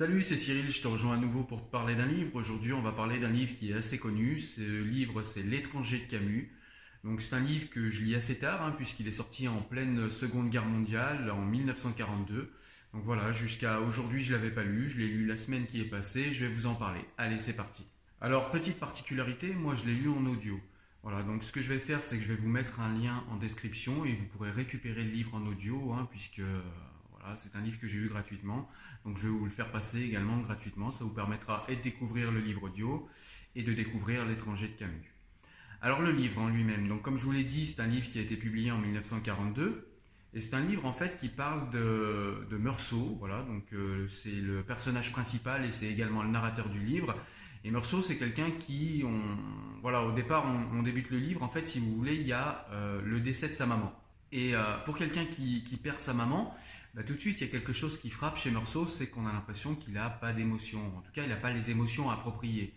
Salut, c'est Cyril, je te rejoins à nouveau pour te parler d'un livre. Aujourd'hui, on va parler d'un livre qui est assez connu. Ce livre, c'est L'étranger de Camus. Donc, c'est un livre que je lis assez tard, hein, puisqu'il est sorti en pleine Seconde Guerre mondiale, en 1942. Donc voilà, jusqu'à aujourd'hui, je l'avais pas lu. Je l'ai lu la semaine qui est passée. Je vais vous en parler. Allez, c'est parti. Alors, petite particularité, moi, je l'ai lu en audio. Voilà, donc ce que je vais faire, c'est que je vais vous mettre un lien en description et vous pourrez récupérer le livre en audio, hein, puisque c'est un livre que j'ai eu gratuitement. Donc je vais vous le faire passer également gratuitement. Ça vous permettra et de découvrir le livre audio et de découvrir L'étranger de Camus. Alors le livre en lui-même, donc comme je vous l'ai dit, c'est un livre qui a été publié en 1942. Et c'est un livre en fait qui parle de, Meursault, voilà, donc euh, c'est le personnage principal et c'est également le narrateur du livre. Et Meursault, c'est quelqu'un qui, on, voilà, au départ, on, débute le livre, en fait, si vous voulez, il y a euh, le décès de sa maman. Et euh, pour quelqu'un qui, perd sa maman, bah, tout de suite, il y a quelque chose qui frappe chez Meursault, c'est qu'on a l'impression qu'il n'a pas d'émotion. En tout cas, il n'a pas les émotions appropriées.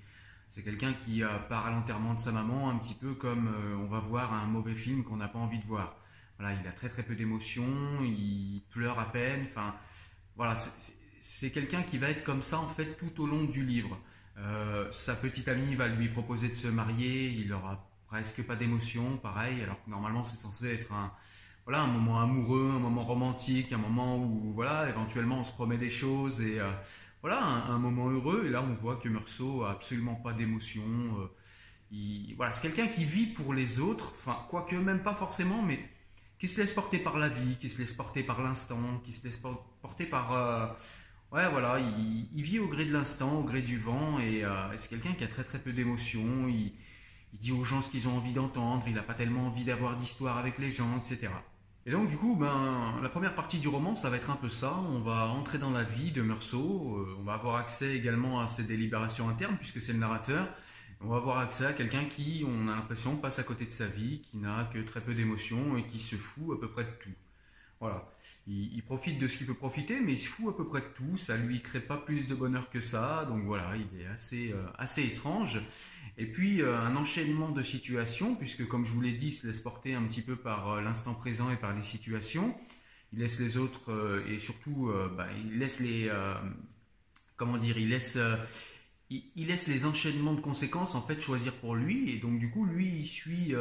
C'est quelqu'un qui euh, part à l'enterrement de sa maman un petit peu comme euh, on va voir un mauvais film qu'on n'a pas envie de voir. Voilà, il a très très peu d'émotions, il pleure à peine. Enfin, voilà, c'est quelqu'un qui va être comme ça en fait tout au long du livre. Sa petite amie va lui proposer de se marier, il aura presque pas d'émotion, pareil, alors que normalement c'est censé être un, voilà, un moment amoureux, un moment romantique, un moment où voilà, éventuellement on se promet des choses et euh, voilà, un, moment heureux. Et là, on voit que Meursault a absolument pas d'émotion. Euh, voilà, c'est quelqu'un qui vit pour les autres, enfin, quoique même pas forcément, mais qui se laisse porter par la vie, qui se laisse porter par l'instant, qui se laisse porter par euh, ouais, voilà, il, vit au gré de l'instant, au gré du vent, et c'est quelqu'un qui a très très peu d'émotion. Il, il dit aux gens ce qu'ils ont envie d'entendre, il n'a pas tellement envie d'avoir d'histoire avec les gens, etc. Et donc du coup, ben, la première partie du roman, ça va être un peu ça. On va entrer dans la vie de Meursault, euh, on va avoir accès également à ses délibérations internes, puisque c'est le narrateur. On va avoir accès à quelqu'un qui, on a l'impression, passe à côté de sa vie, qui n'a que très peu d'émotions et qui se fout à peu près de tout. Voilà. Il, profite de ce qu'il peut profiter, mais il se fout à peu près de tout. Ça lui crée pas plus de bonheur que ça. Donc voilà, il est assez, euh, assez étrange. Et puis euh, un enchaînement de situations, puisque comme je vous l'ai dit, il se laisse porter un petit peu par euh, l'instant présent et par les situations. Il laisse les autres et surtout, bah, il laisse les, comment dire, il laisse il, laisse les enchaînements de conséquences en fait choisir pour lui et donc du coup lui il suit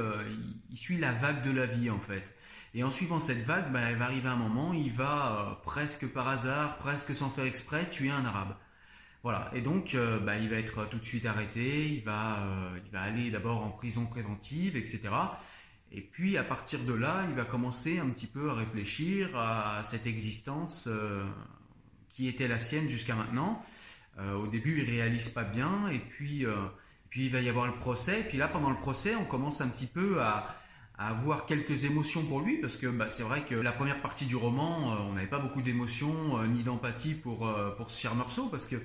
il, suit la vague de la vie en fait et en suivant cette vague, bah, il va arriver un moment, il va euh, presque par hasard, presque sans faire exprès, tuer un arabe. Voilà. Et donc, euh, bah, il va être tout de suite arrêté. Il va, euh, il va aller d'abord en prison préventive, etc. Et puis, à partir de là, il va commencer un petit peu à réfléchir à cette existence qui était la sienne jusqu'à maintenant. au début, il réalise pas bien, et puis, puis il va y avoir le procès. Et puis là, pendant le procès, on commence un petit peu à à avoir quelques émotions pour lui, parce que bah, c'est vrai que la première partie du roman, euh, on n'avait pas beaucoup d'émotions euh, ni d'empathie pour, euh, pour ce cher Meursault, parce que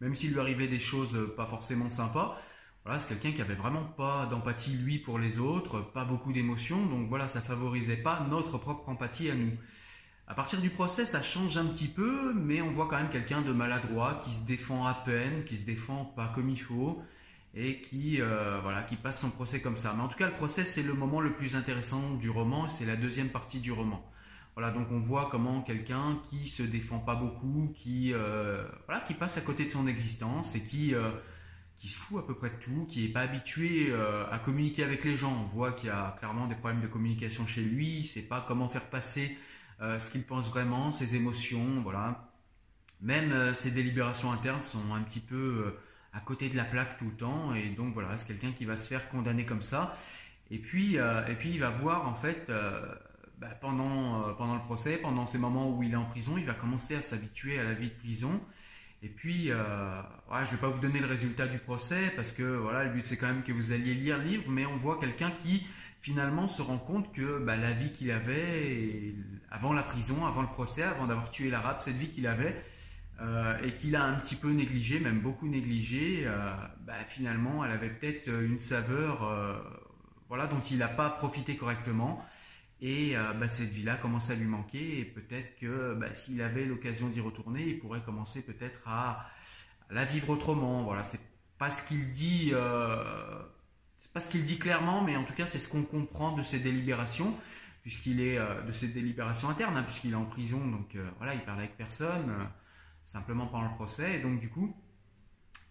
même s'il lui arrivait des choses pas forcément sympas, voilà, c'est quelqu'un qui avait vraiment pas d'empathie lui pour les autres, pas beaucoup d'émotions, donc voilà, ça favorisait pas notre propre empathie à nous. À partir du procès, ça change un petit peu, mais on voit quand même quelqu'un de maladroit, qui se défend à peine, qui se défend pas comme il faut, et qui euh, voilà qui passe son procès comme ça. Mais en tout cas, le procès c'est le moment le plus intéressant du roman, c'est la deuxième partie du roman. Voilà, donc on voit comment quelqu'un qui se défend pas beaucoup, qui euh, voilà, qui passe à côté de son existence et qui euh, qui se fout à peu près de tout, qui est pas habitué à communiquer avec les gens. On voit qu'il y a clairement des problèmes de communication chez lui. Il sait pas comment faire passer ce qu'il pense vraiment, ses émotions, voilà. Même ses délibérations internes sont un petit peu à côté de la plaque tout le temps. Et donc voilà, c'est quelqu'un qui va se faire condamner comme ça. Et puis, euh, et puis il va voir en fait, euh, bah, pendant, euh, pendant le procès, pendant ces moments où il est en prison, il va commencer à s'habituer à la vie de prison. Et puis, euh, je vais pas vous donner le résultat du procès parce que voilà, le but c'est quand même que vous alliez lire le livre, mais on voit quelqu'un qui finalement se rend compte que bah, la vie qu'il avait avant la prison, avant le procès, avant d'avoir tué l'arabe, cette vie qu'il avait, euh, et qu'il a un petit peu négligé, même beaucoup négligé, euh, bah, finalement, elle avait peut-être une saveur, voilà, dont il n'a pas profité correctement. Et bah, cette vie-là commence à lui manquer, et peut-être que bah, s'il avait l'occasion d'y retourner, il pourrait commencer peut-être à, la vivre autrement. Voilà, c'est pas ce qu'il dit, c'est pas ce qu'il dit clairement, mais en tout cas, c'est ce qu'on comprend de ses délibérations puisqu'il est de ses délibérations internes, hein, puisqu'il est en prison, donc voilà, il parle avec personne simplement pendant le procès. Et donc du coup,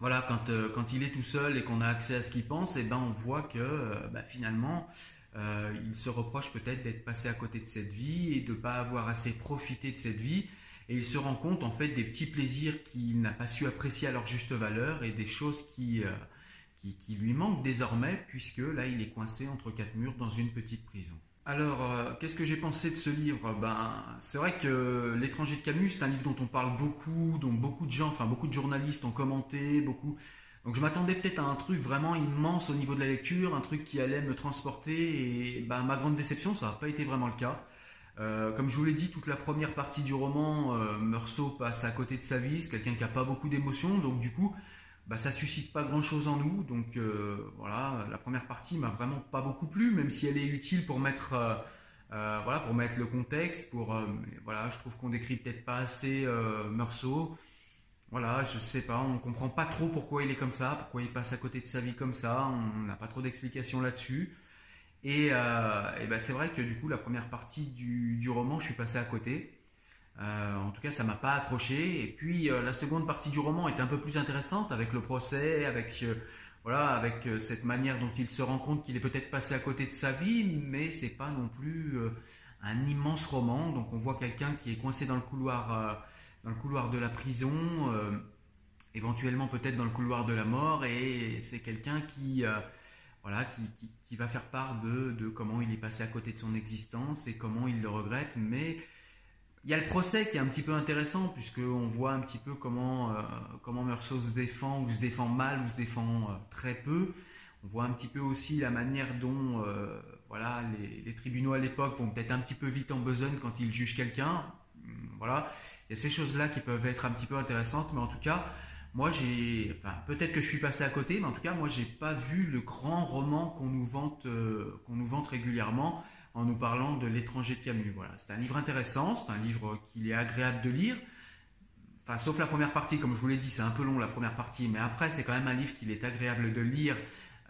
voilà, quand, quand il est tout seul et qu'on a accès à ce qu'il pense, et eh ben on voit que bah, finalement il se reproche peut-être d'être passé à côté de cette vie et de ne pas avoir assez profité de cette vie. Et il se rend compte en fait des petits plaisirs qu'il n'a pas su apprécier à leur juste valeur et des choses qui, qui, lui manque désormais, puisque là, il est coincé entre quatre murs dans une petite prison. Alors, euh, qu'est-ce que j'ai pensé de ce livre? Ben, c'est vrai que L'étranger de Camus, c'est un livre dont on parle beaucoup, dont beaucoup de gens, enfin beaucoup de journalistes ont commenté, beaucoup. Donc, je m'attendais peut-être à un truc vraiment immense au niveau de la lecture, un truc qui allait me transporter, et ben, ma grande déception, ça n'a pas été vraiment le cas. Euh, comme je vous l'ai dit, toute la première partie du roman, euh, Meursault passe à côté de sa vie, c'est quelqu'un qui n'a pas beaucoup d'émotions, donc du coup, bah, ça suscite pas grand chose en nous. Donc euh, voilà, la première partie m'a vraiment pas beaucoup plu, même si elle est utile pour mettre, voilà, pour mettre le contexte. Pour voilà, je trouve qu'on décrit peut-être pas assez Meursault. Voilà, je sais pas, on comprend pas trop pourquoi il est comme ça, pourquoi il passe à côté de sa vie comme ça. On n'a pas trop d'explications là-dessus. Et, bah, c'est vrai que du coup, la première partie du, du roman, je suis passé à côté. Euh, en tout cas, ça m'a pas accroché. Et puis euh, la seconde partie du roman est un peu plus intéressante avec le procès, avec euh, voilà, avec cette manière dont il se rend compte qu'il est peut-être passé à côté de sa vie, mais c'est pas non plus un immense roman. Donc on voit quelqu'un qui est coincé dans le couloir, dans le couloir de la prison, éventuellement peut-être dans le couloir de la mort, et c'est quelqu'un qui voilà, qui, va faire part de, comment il est passé à côté de son existence et comment il le regrette, mais il y a le procès qui est un petit peu intéressant puisqu'on voit un petit peu comment, euh, Meursault se défend ou se défend mal ou se défend euh, très peu. On voit un petit peu aussi la manière dont euh, voilà, les, tribunaux à l'époque vont peut-être un petit peu vite en besogne quand ils jugent quelqu'un. Voilà, il y a ces choses-là qui peuvent être un petit peu intéressantes, mais en tout cas, moi j'ai, enfin peut-être que je suis passé à côté, mais en tout cas moi j'ai pas vu le grand roman qu'on nous vante, qu'on nous vante régulièrement en nous parlant de l'étranger de Camus. Voilà, c'est un livre intéressant, c'est un livre qu'il est agréable de lire. Enfin, sauf la première partie, comme je vous l'ai dit, c'est un peu long la première partie, mais après c'est quand même un livre qu'il est agréable de lire,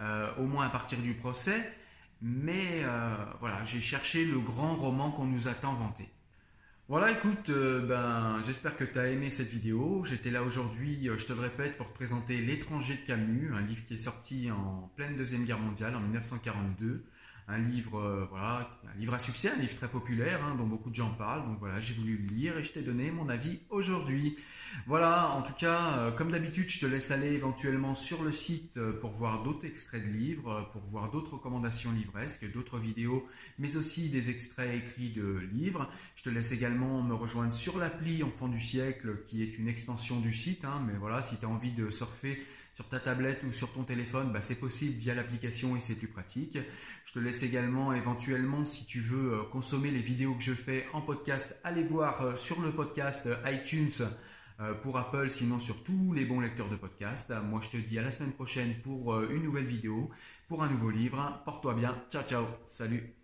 euh, au moins à partir du procès. Mais euh, voilà, j'ai cherché le grand roman qu'on nous a tant vanté. Voilà, écoute, euh, ben, j'espère que tu as aimé cette vidéo. J'étais là aujourd'hui, je te le répète, pour te présenter L'étranger de Camus, un livre qui est sorti en pleine Deuxième Guerre mondiale, en 1942 un livre, euh, voilà, un livre à succès, un livre très populaire, hein, dont beaucoup de gens parlent. Donc voilà, j'ai voulu le lire et je t'ai donné mon avis aujourd'hui. Voilà, en tout cas, euh, comme d'habitude, je te laisse aller éventuellement sur le site euh, pour voir d'autres extraits de livres, pour voir d'autres recommandations livresques, d'autres vidéos, mais aussi des extraits écrits de livres. Je te laisse également me rejoindre sur l'appli Enfant du siècle, qui est une extension du site. Hein, mais voilà, si tu as envie de surfer sur ta tablette ou sur ton téléphone, bah, c'est possible via l'application et c'est plus pratique. Je te laisse également éventuellement, si tu veux euh, consommer les vidéos que je fais en podcast, aller voir euh, sur le podcast euh, iTunes pour Apple, sinon sur tous les bons lecteurs de podcast. Moi, je te dis à la semaine prochaine pour une nouvelle vidéo, pour un nouveau livre. Porte-toi bien. Ciao, ciao. Salut.